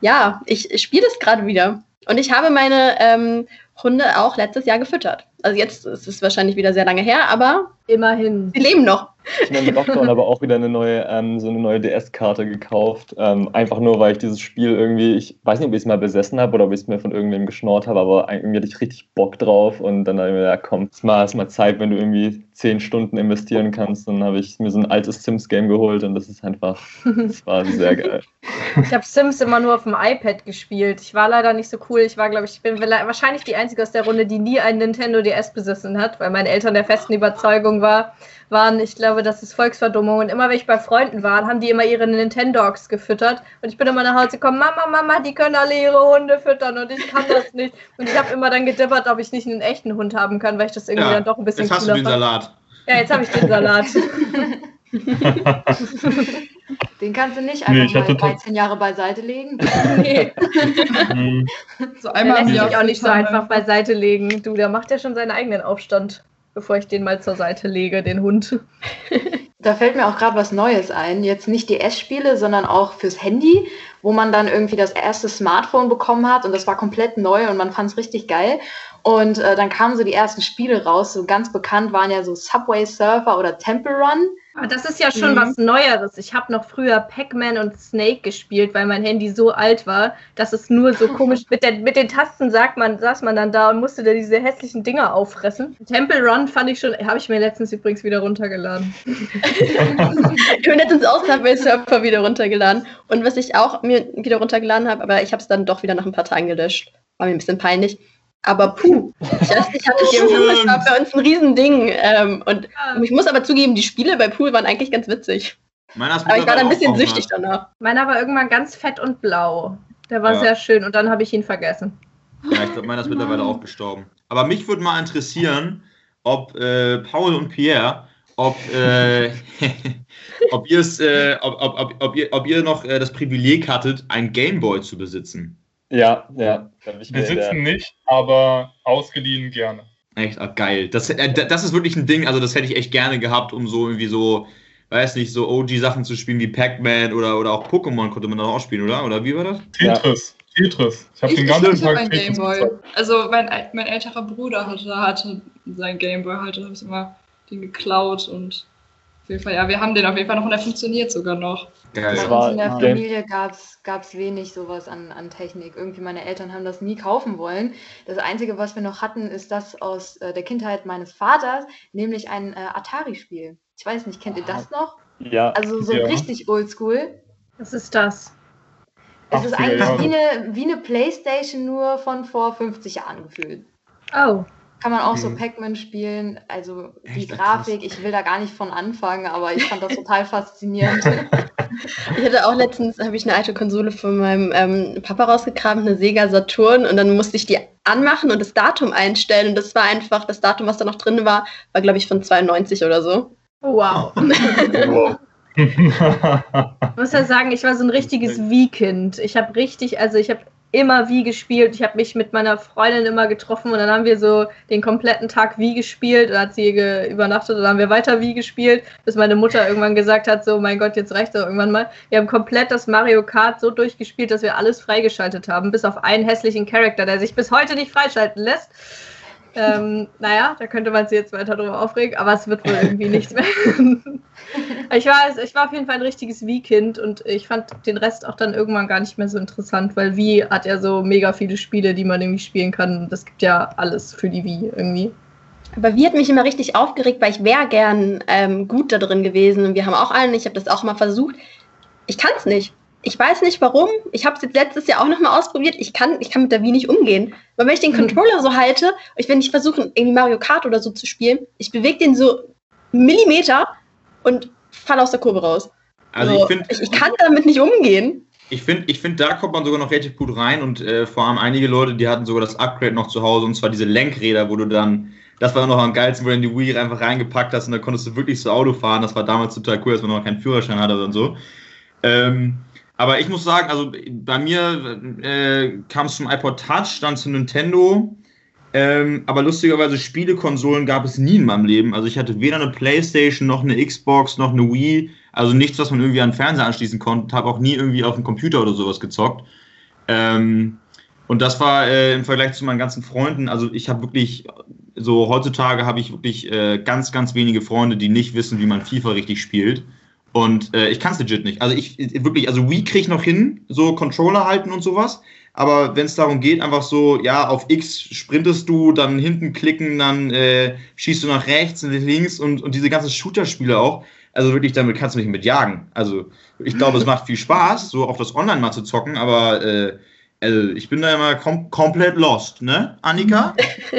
ja, ich, ich spiele das gerade wieder. Und ich habe meine ähm, Hunde auch letztes Jahr gefüttert. Also jetzt ist es wahrscheinlich wieder sehr lange her, aber Immerhin. sie leben noch. Ich habe mir im Lockdown aber auch wieder eine neue, ähm, so eine neue DS-Karte gekauft. Ähm, einfach nur, weil ich dieses Spiel irgendwie, ich weiß nicht, ob ich es mal besessen habe oder ob ich es mir von irgendwem geschnort habe, aber irgendwie hatte ich richtig Bock drauf und dann habe ich mir gedacht, komm, es ist mal, ist mal Zeit, wenn du irgendwie zehn Stunden investieren kannst. Dann habe ich mir so ein altes Sims-Game geholt und das ist einfach, das war sehr geil. Ich habe Sims immer nur auf dem iPad gespielt. Ich war leider nicht so cool. Ich war, glaube ich, ich bin wahrscheinlich die Einzige aus der Runde, die nie einen Nintendo DS besessen hat, weil meine Eltern der festen Überzeugung war, waren, ich glaube, das ist Volksverdummung. Und immer, wenn ich bei Freunden war, haben die immer ihre Nintendogs gefüttert. Und ich bin immer nach Hause gekommen, Mama, Mama, die können alle ihre Hunde füttern und ich kann das nicht. Und ich habe immer dann gedippert, ob ich nicht einen echten Hund haben kann, weil ich das irgendwie Ja, dann doch ein bisschen Jetzt hast du den fand. Salat. Ja, jetzt habe ich den Salat. Den kannst du nicht Nee, einfach ich hatte mal tot- 13 Jahre beiseite legen. nee. Hm, So Der einmal lässt sich auch nicht so einfach beiseite legen. Du, der macht ja schon seinen eigenen Aufstand, bevor ich den mal zur Seite lege, den Hund. Da fällt mir auch gerade was Neues ein. Jetzt nicht DS-Spiele, sondern auch fürs Handy, wo man dann irgendwie das erste Smartphone bekommen hat und das war komplett neu und man fand es richtig geil. Und äh, dann kamen so die ersten Spiele raus. So ganz bekannt waren ja so Subway Surfer oder Temple Run. Aber das ist ja schon Mhm. was Neueres. Ich habe noch früher Pac-Man und Snake gespielt, weil mein Handy so alt war, dass es nur so komisch mit, der, mit den Tasten sagt man, saß man dann da und musste da diese hässlichen Dinger auffressen. Temple Run fand ich schon, habe ich mir letztens übrigens wieder runtergeladen. Ich bin letztens auch Subway Surfer wieder runtergeladen. Und was ich auch mir wieder runtergeladen habe, aber ich habe es dann doch wieder nach ein paar Tagen gelöscht. War mir ein bisschen peinlich. Aber puh, ich weiß nicht, hatte ich irgendwie, das war bei uns ein Riesending. Ähm, und ich muss aber zugeben, die Spiele bei Pool waren eigentlich ganz witzig. Meiner Aber ich war dann ein bisschen süchtig danach. Meiner war irgendwann ganz fett und blau. Der war Ja. sehr schön und dann habe ich ihn vergessen. Ja, ich glaube, meiner ist mittlerweile auch gestorben. Aber mich würde mal interessieren, ob äh, Paul und Pierre, ob, äh, ob, äh, ob, ob, ob, ob, ihr, ob ihr noch äh, das Privileg hattet, einen Gameboy zu besitzen. Ja, ja. Besitzen nicht, aber ausgeliehen gerne. Echt, ah, geil. Das, äh, das ist wirklich ein Ding, also das hätte ich echt gerne gehabt, um so irgendwie so, weiß nicht, so OG-Sachen zu spielen wie Pac-Man oder, oder auch Pokémon konnte man dann auch spielen, oder? Oder wie war das? Tetris. Tetris. Ich habe den ganzen ich habe Tag Tetris Gameboy. Also mein, mein älterer Bruder hatte, hatte seinen Gameboy halt, da habe ich immer den geklaut und auf jeden Fall, ja, wir haben den auf jeden Fall noch und der funktioniert sogar noch. Geil. Bei war uns in der Familie gab's gab's wenig sowas an, an Technik. Irgendwie meine Eltern haben das nie kaufen wollen. Das Einzige, was wir noch hatten, ist das aus äh, der Kindheit meines Vaters, nämlich ein äh, Atari-Spiel. Ich weiß nicht, kennt ihr das noch? Ja, Also so Ja. richtig oldschool. Was ist das? Es ist 80er eigentlich wie eine, wie eine Playstation nur von vor 50 Jahren gefühlt. Oh. Kann man auch so Mhm. Pac-Man spielen. Also die Echt? Grafik, ich will da gar nicht von anfangen, aber ich fand das total faszinierend. Ich hatte auch letztens, habe ich eine alte Konsole von meinem ähm, Papa rausgekramt, eine Sega Saturn und dann musste ich die anmachen und das Datum einstellen und das war einfach, das Datum, was da noch drin war, war glaube ich von 92 oder so. Wow. wow. Ich muss ja sagen, ich war so ein richtiges Wie-Kind. Ich habe richtig, also ich habe immer Wie gespielt. Ich habe mich mit meiner Freundin immer getroffen und dann haben wir so den kompletten Tag Wie gespielt. Da hat sie übernachtet und dann haben wir weiter Wie gespielt, bis meine Mutter irgendwann gesagt hat, so mein Gott, jetzt reicht doch irgendwann mal. Wir haben komplett das Mario Kart so durchgespielt, dass wir alles freigeschaltet haben, bis auf einen hässlichen Charakter, der sich bis heute nicht freischalten lässt. Ähm, naja, da könnte man sich jetzt weiter drüber aufregen, aber es wird wohl irgendwie nichts mehr. ich, war, ich war auf jeden Fall ein richtiges Wii-Kind und ich fand den Rest auch dann irgendwann gar nicht mehr so interessant, weil Wii hat ja so mega viele Spiele, die man irgendwie spielen kann. Das gibt ja alles für die Wii irgendwie. Aber Wii hat mich immer richtig aufgeregt, weil ich wäre gern ähm, gut da drin gewesen. Und wir haben auch einen, ich habe das auch mal versucht. Ich kann es nicht. Ich weiß nicht warum. Ich habe es jetzt letztes Jahr auch nochmal ausprobiert. Ich kann, ich kann mit der Wii nicht umgehen. Weil wenn ich den mhm. Controller so halte, ich, wenn ich versuche, irgendwie Mario Kart oder so zu spielen, ich bewege den so Millimeter und falle aus der Kurve raus. Also, also ich, find, ich, ich, kann damit nicht umgehen. Ich finde, ich find, da kommt man sogar noch relativ gut rein und äh, vor allem einige Leute, die hatten sogar das Upgrade noch zu Hause und zwar diese Lenkräder, wo du dann, das war noch am geilsten, wo du in die Wii einfach reingepackt hast und dann konntest du wirklich so Auto fahren. Das war damals total cool, als man noch keinen Führerschein hatte und so. Ähm, aber ich muss sagen, also bei mir äh, kam es zum iPod Touch, dann zu Nintendo. Ähm, aber lustigerweise Spielekonsolen gab es nie in meinem Leben. Also ich hatte weder eine Playstation noch eine Xbox noch eine Wii. Also nichts, was man irgendwie an den Fernseher anschließen konnte. Habe auch nie irgendwie auf dem Computer oder sowas gezockt. Ähm, und das war äh, im Vergleich zu meinen ganzen Freunden. Also ich habe wirklich, so heutzutage habe ich wirklich äh, ganz, ganz wenige Freunde, die nicht wissen, wie man FIFA richtig spielt. Und äh, ich kann es legit nicht. Also ich wirklich, also Wii kriege ich noch hin, so Controller halten und sowas. Aber wenn es darum geht, einfach so, ja, auf X sprintest du, dann hinten klicken, dann äh, schießt du nach rechts und links und, und diese ganzen Shooter-Spiele auch. Also wirklich, damit kannst du mich mit jagen. Also ich glaube, es macht viel Spaß, so auf das Online mal zu zocken, aber äh, also ich bin da immer kom komplett lost, ne, Annika?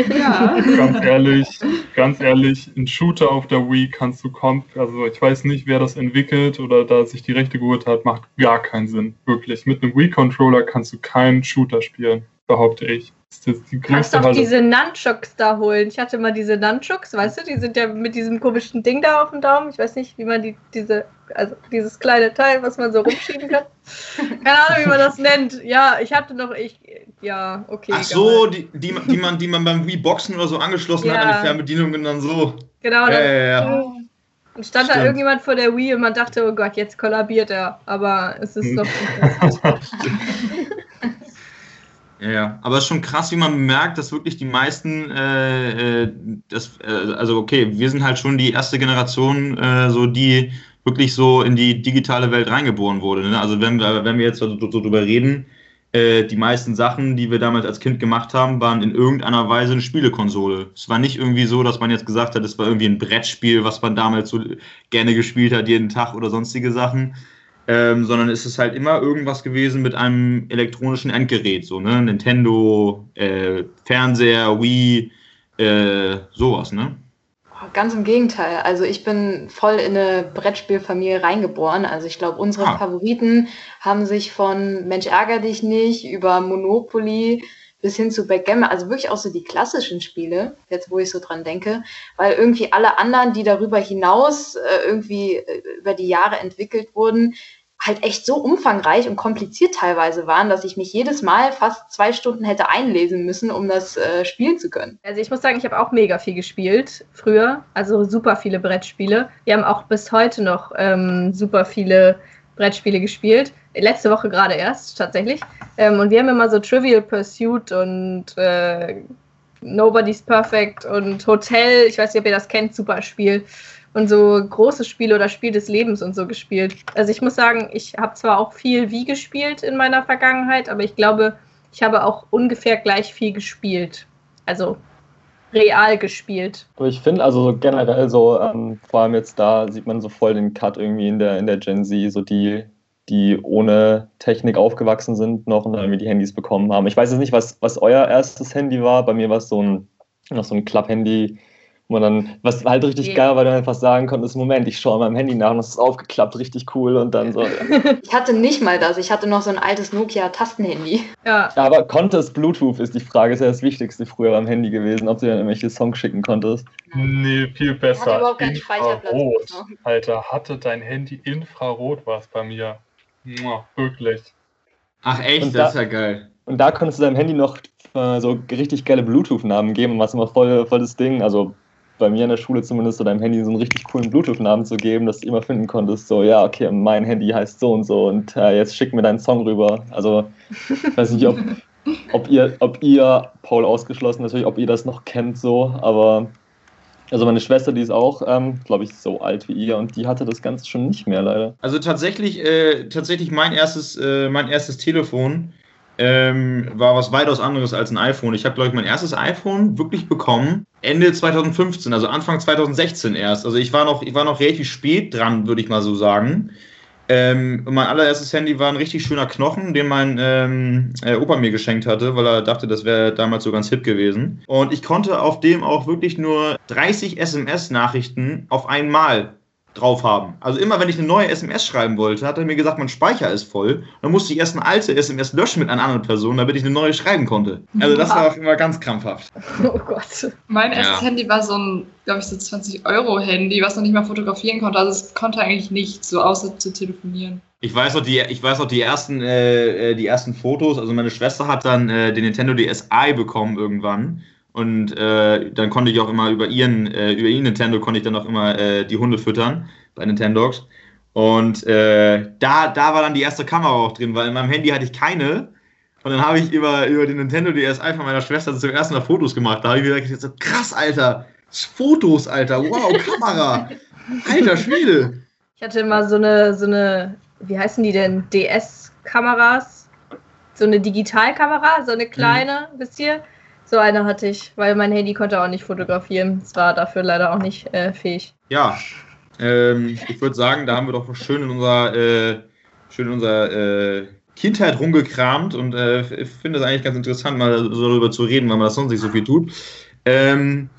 ja. Ganz ehrlich, ganz ehrlich, ein Shooter auf der Wii kannst du kommen, also ich weiß nicht, wer das entwickelt oder da sich die Rechte geholt hat, macht gar keinen Sinn, wirklich. Mit einem Wii-Controller kannst du keinen Shooter spielen, behaupte ich. Das ist die Kannst doch diese Nunchucks da holen. Ich hatte mal diese Nunchucks, weißt du, die sind ja mit diesem komischen Ding da auf dem Daumen. Ich weiß nicht, wie man die, diese, also dieses kleine Teil, was man so rumschieben kann. Keine Ahnung, wie man das nennt. Ja, ich hatte noch, ich, ja, okay. Ach so, die, die, die, man, die man beim Wii-Boxen oder so angeschlossen ja. hat an die Fernbedienung und dann so. Genau, ja, ja, ja. Und stand Stimmt. da irgendjemand vor der Wii und man dachte, oh Gott, jetzt kollabiert er. Aber es ist doch. Ja, ja, aber es ist schon krass, wie man bemerkt, dass wirklich die meisten, äh, äh, das, äh, also okay, wir sind halt schon die erste Generation, äh, so die wirklich so in die digitale Welt reingeboren wurde. Ne? Also wenn wir, wenn wir jetzt so, so drüber reden, äh, die meisten Sachen, die wir damals als Kind gemacht haben, waren in irgendeiner Weise eine Spielekonsole. Es war nicht irgendwie so, dass man jetzt gesagt hat, es war irgendwie ein Brettspiel, was man damals so gerne gespielt hat, jeden Tag oder sonstige Sachen ähm, sondern es ist halt immer irgendwas gewesen mit einem elektronischen Endgerät, so, ne? Nintendo, äh, Fernseher, Wii, äh, sowas, ne? Ganz im Gegenteil. Also ich bin voll in eine Brettspielfamilie reingeboren. Also ich glaube, unsere ah. Favoriten haben sich von Mensch ärger dich nicht über Monopoly bis hin zu Backgammon, also wirklich auch so die klassischen Spiele, jetzt wo ich so dran denke, weil irgendwie alle anderen, die darüber hinaus äh, irgendwie äh, über die Jahre entwickelt wurden, halt echt so umfangreich und kompliziert teilweise waren, dass ich mich jedes Mal fast zwei Stunden hätte einlesen müssen, um das äh, spielen zu können. Also ich muss sagen, ich habe auch mega viel gespielt früher, also super viele Brettspiele. Wir haben auch bis heute noch ähm, super viele Brettspiele gespielt. Letzte Woche gerade erst tatsächlich. Ähm, und wir haben immer so Trivial Pursuit und äh, Nobody's Perfect und Hotel. Ich weiß nicht, ob ihr das kennt, super Spiel und so große Spiele oder Spiel des Lebens und so gespielt. Also ich muss sagen, ich habe zwar auch viel wie gespielt in meiner Vergangenheit, aber ich glaube, ich habe auch ungefähr gleich viel gespielt. Also real gespielt. Ich finde also generell so, ähm, vor allem jetzt da sieht man so voll den Cut irgendwie in der, in der Gen Z, so die, die ohne Technik aufgewachsen sind noch und dann irgendwie die Handys bekommen haben. Ich weiß jetzt nicht, was, was euer erstes Handy war. Bei mir war es so ein, noch so ein Club-Handy Und dann, was halt richtig geil war, weil du einfach sagen konntest, Moment, ich schaue meinem Handy nach und es ist aufgeklappt, richtig cool und dann so. Ja. Ich hatte nicht mal das, ich hatte noch so ein altes Nokia-Tastenhandy. Ja. Aber konnte es Bluetooth, ist die Frage, ist ja das Wichtigste früher beim Handy gewesen, ob du dann irgendwelche Songs schicken konntest. Nee, viel Hatte besser. überhaupt keinen Speicherplatz. Infrarot. Alter, hatte dein Handy Infrarot war es bei mir. Mua, wirklich. Ach echt, Und das da- ist ja geil. Und da konntest du deinem Handy noch äh, so richtig geile Bluetooth-Namen geben, was immer voll, voll das Ding, also bei mir in der Schule zumindest, so deinem Handy so einen richtig coolen Bluetooth-Namen zu geben, dass du immer finden konntest, so, ja, okay, mein Handy heißt so und so und äh, jetzt schick mir deinen Song rüber. Also, ich weiß nicht, ob, ob, ihr, ob ihr, Paul ausgeschlossen natürlich, ob ihr das noch kennt so, aber also meine Schwester, die ist auch, ähm, glaube ich, so alt wie ihr und die hatte das Ganze schon nicht mehr, leider. Also tatsächlich, äh, tatsächlich mein erstes, äh, mein erstes Telefon ähm, war was weitaus anderes als ein iPhone. Ich habe, glaube ich, mein erstes iPhone wirklich bekommen Ende 2015, also Anfang 2016 erst. Also ich war noch, ich war noch relativ spät dran, würde ich mal so sagen. Ähm, mein allererstes Handy war ein richtig schöner Knochen, den mein ähm, äh, Opa mir geschenkt hatte, weil er dachte, das wäre damals so ganz hip gewesen. Und ich konnte auf dem auch wirklich nur 30 SMS-Nachrichten auf einmal drauf haben. Also immer, wenn ich eine neue SMS schreiben wollte, hat er mir gesagt, mein Speicher ist voll. Dann musste ich erst eine alte SMS löschen mit einer anderen Person, damit ich eine neue schreiben konnte. Also das war auch immer ganz krampfhaft. Oh Gott. Mein erstes Ja. Handy war so ein, glaube ich, so 20-Euro-Handy, was noch nicht mal fotografieren konnte. Also es konnte eigentlich nichts, so außer zu telefonieren. Ich weiß noch die, ich weiß noch die ersten, äh, äh, die ersten Fotos. Also meine Schwester hat dann äh, den Nintendo DSi bekommen irgendwann. Und äh, dann konnte ich auch immer über ihren, äh, über ihren Nintendo konnte ich dann auch immer äh, die Hunde füttern bei Nintendogs. Und äh, da, da war dann die erste Kamera auch drin, weil in meinem Handy hatte ich keine. Und dann habe ich über, über den Nintendo DSi von meiner Schwester zum ersten Mal Fotos gemacht. Da habe ich mir gedacht, so, krass, Alter. Fotos, Alter. Wow, Kamera. Alter Schwede. Ich hatte immer so eine, so eine, wie heißen die denn? DS-Kameras. So eine Digitalkamera, so eine kleine, wisst ihr? So eine hatte ich, weil mein Handy konnte auch nicht fotografieren. Es war dafür leider auch nicht äh, fähig. Ja, ähm, ich würde sagen, da haben wir doch schön in unserer, äh, schön in unserer äh, Kindheit rumgekramt und äh, ich finde es eigentlich ganz interessant, mal so darüber zu reden, weil man das sonst nicht so viel tut. Ähm,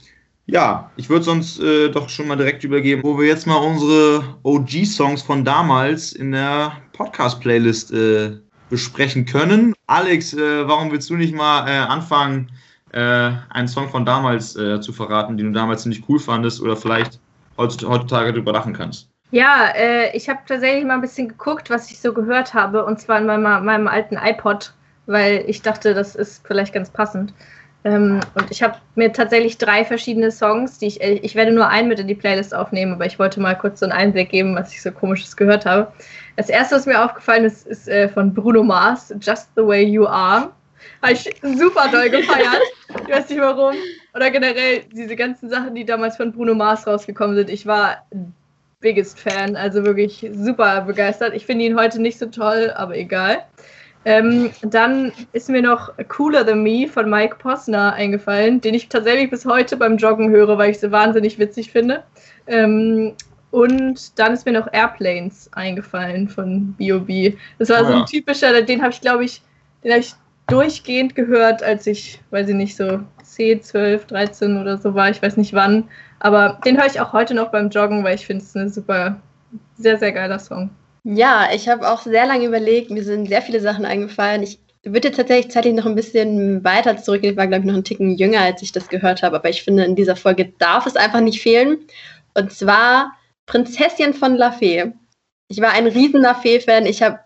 ja, ich würde sonst äh, doch schon mal direkt übergeben, wo wir jetzt mal unsere OG-Songs von damals in der Podcast-Playlist äh, besprechen können. Alex, äh, warum willst du nicht mal äh, anfangen, äh, einen Song von damals äh, zu verraten, den du damals ziemlich cool fandest oder vielleicht heutz- heutzutage drüber lachen kannst? Ja, äh, ich habe tatsächlich mal ein bisschen geguckt, was ich so gehört habe, und zwar in meinem, meinem alten iPod, weil ich dachte, das ist vielleicht ganz passend. Ähm, und ich habe mir tatsächlich drei verschiedene Songs, die ich, äh, ich werde nur einen mit in die Playlist aufnehmen, aber ich wollte mal kurz so einen Einblick geben, was ich so komisches gehört habe. Das erste, was mir aufgefallen ist, ist äh, von Bruno Mars, Just the Way You Are. Habe ich super doll gefeiert. Ich weiß nicht warum. Oder generell diese ganzen Sachen, die damals von Bruno Mars rausgekommen sind. Ich war biggest Fan, also wirklich super begeistert. Ich finde ihn heute nicht so toll, aber egal. Ähm, dann ist mir noch Cooler Than Me von Mike Posner eingefallen, den ich tatsächlich bis heute beim Joggen höre, weil ich sie wahnsinnig witzig finde. Ähm, und dann ist mir noch Airplanes eingefallen von B.O.B. Das war Oh so ja. ein typischer, den habe ich, glaube ich, den habe ich durchgehend gehört, als ich, weiß ich nicht, so 10, 12, 13 oder so war. Ich weiß nicht wann. Aber den höre ich auch heute noch beim Joggen, weil ich finde es ein super, sehr, sehr geiler Song. Ja, ich habe auch sehr lange überlegt, mir sind sehr viele Sachen eingefallen. Ich würde jetzt tatsächlich zeitlich noch ein bisschen weiter zurückgehen. Ich war, glaube ich, noch einen Ticken jünger, als ich das gehört habe, aber ich finde, in dieser Folge darf es einfach nicht fehlen. Und zwar Prinzessin von La Fee. Ich war ein riesen La Fee-Fan. Ich hab,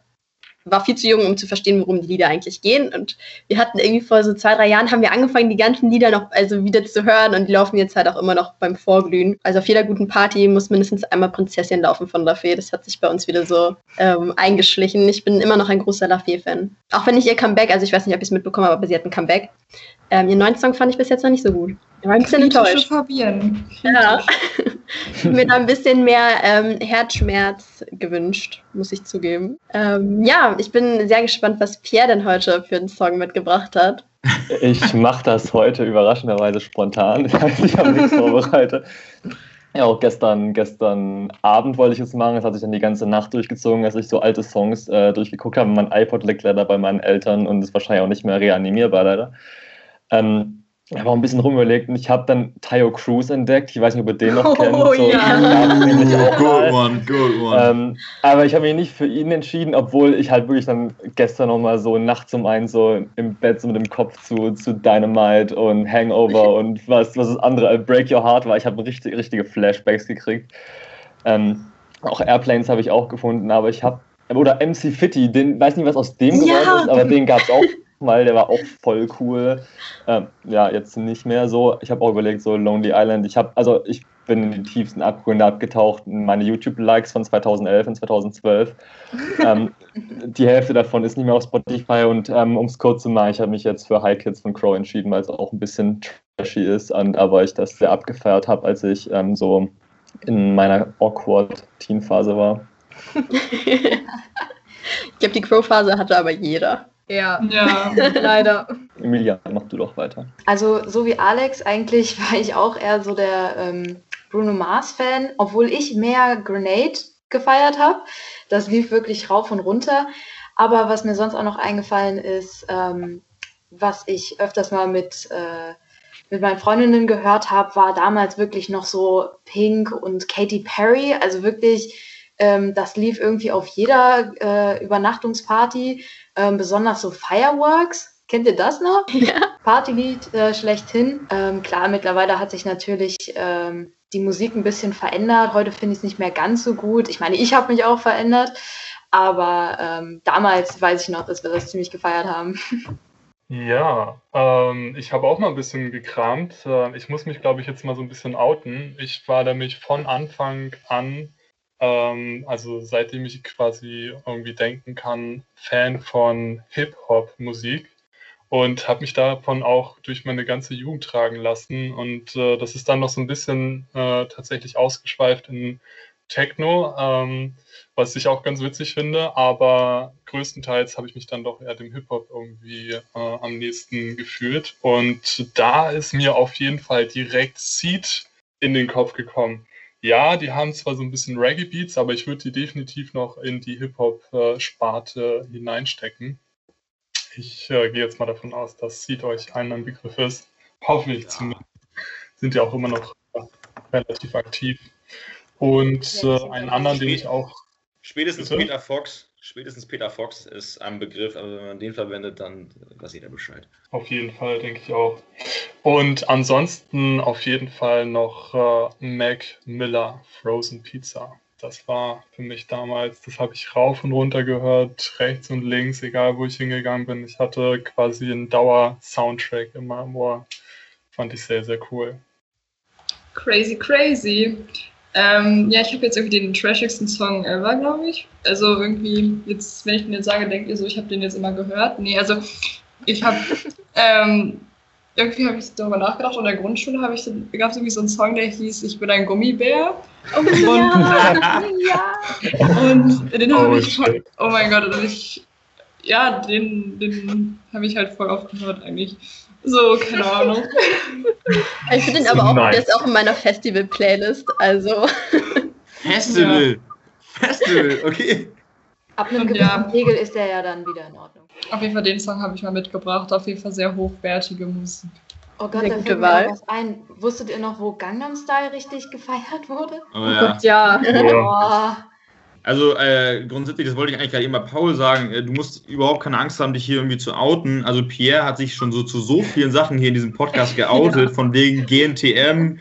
war viel zu jung, um zu verstehen, worum die Lieder eigentlich gehen. Und wir hatten irgendwie vor so zwei, drei Jahren haben wir angefangen, die ganzen Lieder noch also wieder zu hören und die laufen jetzt halt auch immer noch beim Vorglühen. Also auf jeder guten Party muss mindestens einmal Prinzessin laufen von La Fee. Das hat sich bei uns wieder so ähm, eingeschlichen. Ich bin immer noch ein großer La Fee-Fan. Auch wenn ich ihr Comeback, also ich weiß nicht, ob ich es mitbekommen habe, aber sie hat ein Comeback. Ähm, ihren neuen Song fand ich bis jetzt noch nicht so gut. Ich war ein bisschen enttäuscht. Fabienne. Ja. Ich mir da ein bisschen mehr ähm, Herzschmerz gewünscht, muss ich zugeben. Ähm, ja, ich bin sehr gespannt, was Pierre denn heute für einen Song mitgebracht hat. Ich mache das heute überraschenderweise spontan. Das heißt, ich habe nichts vorbereitet. Ja, auch gestern, gestern Abend wollte ich es machen. Es hat sich dann die ganze Nacht durchgezogen, als ich so alte Songs äh, durchgeguckt habe. Mein iPod liegt leider bei meinen Eltern und ist wahrscheinlich auch nicht mehr reanimierbar, leider. Ähm, Ich habe auch ein bisschen rumüberlegt und ich habe dann Tayo Cruz entdeckt. Ich weiß nicht, ob ihr den noch Oh, kennt. So, ja. Good one, good one. Ähm, aber ich habe mich nicht für ihn entschieden, obwohl ich halt wirklich dann gestern nochmal so nachts um eins so im Bett so mit dem Kopf zu, zu Dynamite und Hangover und was, was das andere, äh, Break Your Heart war. Ich habe richtig, richtige Flashbacks gekriegt. Ähm, auch Airplanes habe ich auch gefunden, aber ich habe, oder MC Fitty, den, weiß nicht, was aus dem Ja. geworden ist, aber den gab es auch mal, der war auch voll cool. Ähm, ja, jetzt nicht mehr so. Ich habe auch überlegt, so Lonely Island. Ich habe, also ich bin in die tiefsten Abgründe abgetaucht. Meine YouTube-Likes von 2011 und 2012. ähm, die Hälfte davon ist nicht mehr auf Spotify und ähm, um es kurz zu machen, ich habe mich jetzt für High Kids von Crow entschieden, weil es auch ein bisschen trashy ist, und, aber ich das sehr abgefeiert habe, als ich ähm, so in meiner awkward Teen-Phase war. ich glaube, die Crow-Phase hatte aber jeder. Ja, Ja. leider. Emilia, mach du doch weiter. Also so wie Alex, eigentlich war ich auch eher so der ähm, Bruno Mars-Fan, obwohl ich mehr Grenade gefeiert habe. Das lief wirklich rauf und runter. Aber was mir sonst auch noch eingefallen ist, ähm, was ich öfters mal mit, äh, mit meinen Freundinnen gehört habe, war damals wirklich noch so Pink und Katy Perry. Also wirklich, ähm, das lief irgendwie auf jeder äh, Übernachtungsparty, ähm, besonders so Fireworks. Kennt ihr das noch? Ja. Partylied äh, schlechthin. Ähm, klar, mittlerweile hat sich natürlich ähm, die Musik ein bisschen verändert. Heute finde ich es nicht mehr ganz so gut. Ich meine, ich habe mich auch verändert. Aber ähm, damals weiß ich noch, dass wir das ziemlich gefeiert haben. Ja, ähm, ich habe auch mal ein bisschen gekramt. Äh, ich muss mich, glaube ich, jetzt mal so ein bisschen outen. Ich war nämlich von Anfang an, ähm, also seitdem ich quasi irgendwie denken kann, Fan von Hip-Hop-Musik und habe mich davon auch durch meine ganze Jugend tragen lassen. Und äh, das ist dann noch so ein bisschen äh, tatsächlich ausgeschweift in Techno, ähm, was ich auch ganz witzig finde, aber größtenteils habe ich mich dann doch eher dem Hip-Hop irgendwie äh, am nächsten gefühlt. Und da ist mir auf jeden Fall direkt Seed in den Kopf gekommen. Ja, die haben zwar so ein bisschen Reggae-Beats, aber ich würde die definitiv noch in die Hip-Hop-Sparte hineinstecken. Ich äh, gehe jetzt mal davon aus, dass Seed euch allen ein Begriff ist. Hoffe ich Ja. zumindest. Sind ja auch immer noch äh, relativ aktiv. Und äh, einen anderen, den ich auch Spätestens Bitte? Peter Fox. Spätestens Peter Fox ist ein Begriff, aber wenn man den verwendet, dann weiß jeder Bescheid. Auf jeden Fall, denke ich auch. Und ansonsten auf jeden Fall noch äh, Mac Miller Frozen Pizza. Das war für mich damals, das habe ich rauf und runter gehört, rechts und links, egal wo ich hingegangen bin. Ich hatte quasi einen Dauer-Soundtrack in meinem Ohr. Fand ich sehr, sehr cool. Crazy, crazy. Ähm, ja, ich habe jetzt irgendwie den trashigsten Song ever, glaube ich. Also irgendwie, jetzt, wenn ich den jetzt sage, denkt ihr so, ich habe den jetzt immer gehört. Nee, also ich habe, ähm, irgendwie habe ich darüber nachgedacht. In der Grundschule habe ich, gab es irgendwie so einen Song, der hieß Ich bin ein Gummibär. Oh ja, ja. Und den habe Oh, ich, voll, oh mein Gott, und ich, ja, den, den habe ich halt voll oft gehört eigentlich. So, keine Ahnung. Ich finde den aber auch, Nice. der ist auch in meiner Festival-Playlist. Also, Festival! Festival, okay. Ab einem gewissen ja. Pegel ist der ja dann wieder in Ordnung. Auf jeden Fall den Song habe ich mal mitgebracht. Auf jeden Fall sehr hochwertige Musik. Oh Gott, Sehr da fällt mir was ein. Wusstet ihr noch, wo Gangnam Style richtig gefeiert wurde? Oh, Oh ja. Gott, ja. Ja. Oh, Also äh, grundsätzlich, das wollte ich eigentlich gerade eben bei Paul sagen, äh, du musst überhaupt keine Angst haben, dich hier irgendwie zu outen. Also Pierre hat sich schon so zu so vielen Sachen hier in diesem Podcast geoutet, von wegen GNTM,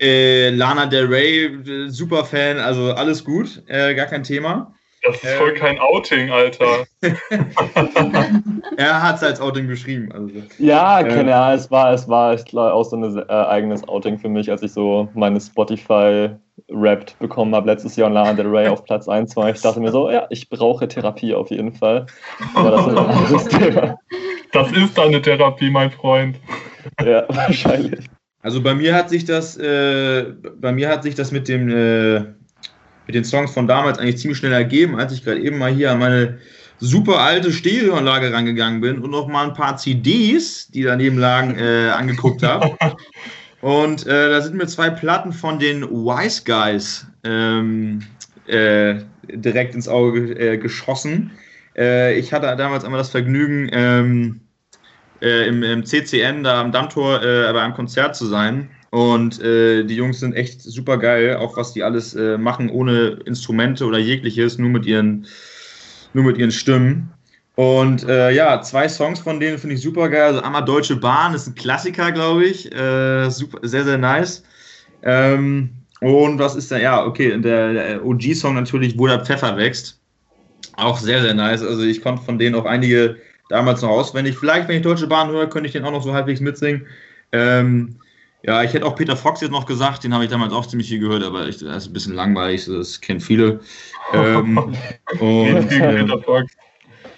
äh, Lana Del Rey, äh, Superfan, also alles gut, äh, gar kein Thema. Das ist voll Ähm. kein Outing, Alter. Er hat es als Outing beschrieben. Also. Ja, Ähm. keine Ahnung, es war, es war echt auch so ein äh, eigenes Outing für mich, als ich so meine Spotify Wrapped bekommen habe letztes Jahr und Lana Del Rey auf Platz 1 war. Ich dachte mir so, ja, ich brauche Therapie auf jeden Fall. Aber das ist ein anderes Thema. Das ist eine Therapie, mein Freund. Ja, wahrscheinlich. Also bei mir hat sich das, äh, bei mir hat sich das mit dem, äh, mit den Songs von damals eigentlich ziemlich schnell ergeben, als ich gerade eben mal hier an meine super alte Stereoanlage rangegangen bin und noch mal ein paar CDs, die daneben lagen, äh, angeguckt habe. Und äh, da sind mir zwei Platten von den Wise Guys ähm, äh, direkt ins Auge äh, geschossen. Äh, ich hatte damals einmal das Vergnügen, ähm, äh, im, im, CCN da am Dammtor äh, bei einem Konzert zu sein. Und die Jungs sind echt super geil, auch was die alles machen, ohne Instrumente oder jegliches, nur mit ihren, nur mit ihren Stimmen. Und äh, ja, zwei Songs von denen finde ich super geil. Also einmal Deutsche Bahn ist ein Klassiker, glaube ich. Äh, super, sehr, sehr nice. Ähm, und was ist da? Ja, okay, der, der OG-Song natürlich, wo der Pfeffer wächst. Auch sehr, sehr nice. Also ich konnte von denen auch einige damals noch auswendig. Vielleicht, wenn ich Deutsche Bahn höre, könnte ich den auch noch so halbwegs mitsingen. Ähm, ja, ich hätte auch Peter Fox jetzt noch gesagt, den habe ich damals auch ziemlich viel gehört, aber ich, das ist ein bisschen langweilig, das kennen viele. ähm, und, ähm,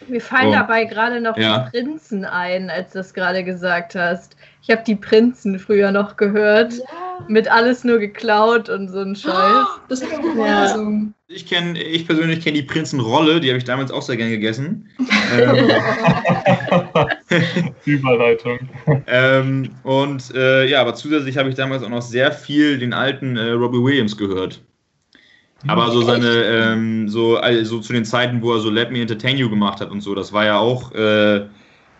Mir fallen oh. dabei gerade noch ja. die Prinzen ein, als du das gerade gesagt hast. Ich habe die Prinzen früher noch gehört. Ja. Mit alles nur geklaut und so ein Scheiß. Oh, das ist auch ja. Ich kenne, ich persönlich kenne die Prinzenrolle, die habe ich damals auch sehr gern gegessen. ähm, Überleitung. ähm, und äh, ja, aber zusätzlich habe ich damals auch noch sehr viel den alten äh, Robbie Williams gehört. Aber so seine, ähm, so also zu den Zeiten, wo er so Let Me Entertain You gemacht hat und so, das war ja auch äh,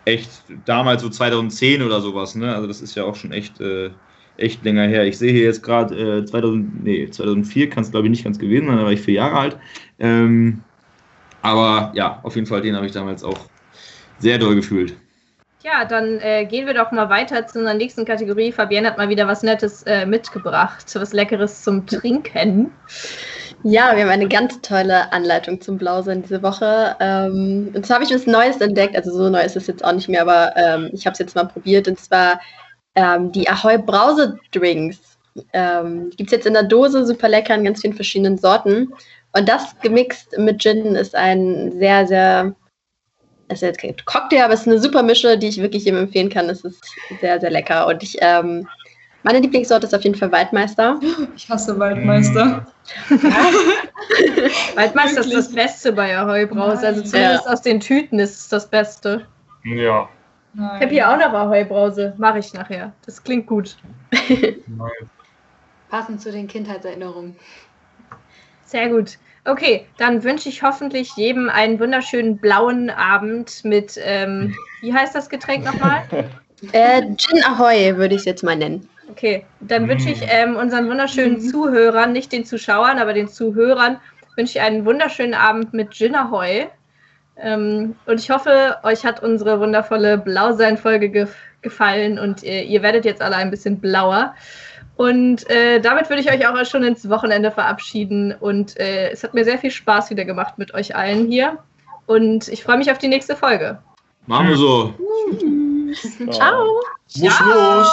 echt damals so 2010 oder sowas, ne? Also das ist ja auch schon echt, äh, echt länger her. Ich sehe hier jetzt gerade äh, 2000, nee, 2004 kann es glaube ich nicht ganz gewesen sein, da war ich vier Jahre alt. Ähm, aber ja, auf jeden Fall den habe ich damals auch sehr doll gefühlt. Ja, dann äh, gehen wir doch mal weiter zu unserer nächsten Kategorie. Fabienne hat mal wieder was Nettes äh, mitgebracht, was Leckeres zum Trinken. Ja, wir haben eine ganz tolle Anleitung zum Blausein diese Woche. Ähm, und zwar habe ich was Neues entdeckt. Also so neu ist es jetzt auch nicht mehr, aber ähm, ich habe es jetzt mal probiert. Und zwar ähm, die Ahoi Brause Drinks. Ähm, Gibt es jetzt in der Dose, super lecker in ganz vielen verschiedenen Sorten. Und das gemixt mit Gin ist ein sehr, sehr, es ist jetzt kein Cocktail, aber es ist eine super Mische, die ich wirklich jedem empfehlen kann. Es ist sehr, sehr lecker. Und ich ähm, meine Lieblingssorte ist auf jeden Fall Waldmeister. Ich hasse Waldmeister. Waldmeister ist das Beste bei Ahoi Brause. Also zumindest ja. aus den Tüten ist es das Beste. Ja. Nein. Ich habe hier auch noch Ahoi Brause. Mache ich nachher. Das klingt gut. Passend zu den Kindheitserinnerungen. Sehr gut. Okay, dann wünsche ich hoffentlich jedem einen wunderschönen blauen Abend mit, ähm, wie heißt das Getränk nochmal? äh, Gin Ahoy würde ich es jetzt mal nennen. Okay, dann wünsche ich mm. ähm, unseren wunderschönen mhm. Zuhörern, nicht den Zuschauern, aber den Zuhörern, wünsche ich einen wunderschönen Abend mit Gin Ahoy. Ähm, und ich hoffe, euch hat unsere wundervolle Blausein-Folge ge gefallen und äh, ihr werdet jetzt alle ein bisschen blauer. Und äh, damit würde ich euch auch schon ins Wochenende verabschieden. Und äh, es hat mir sehr viel Spaß wieder gemacht mit euch allen hier. Und ich freue mich auf die nächste Folge. Machen wir so. Ciao. Muss los.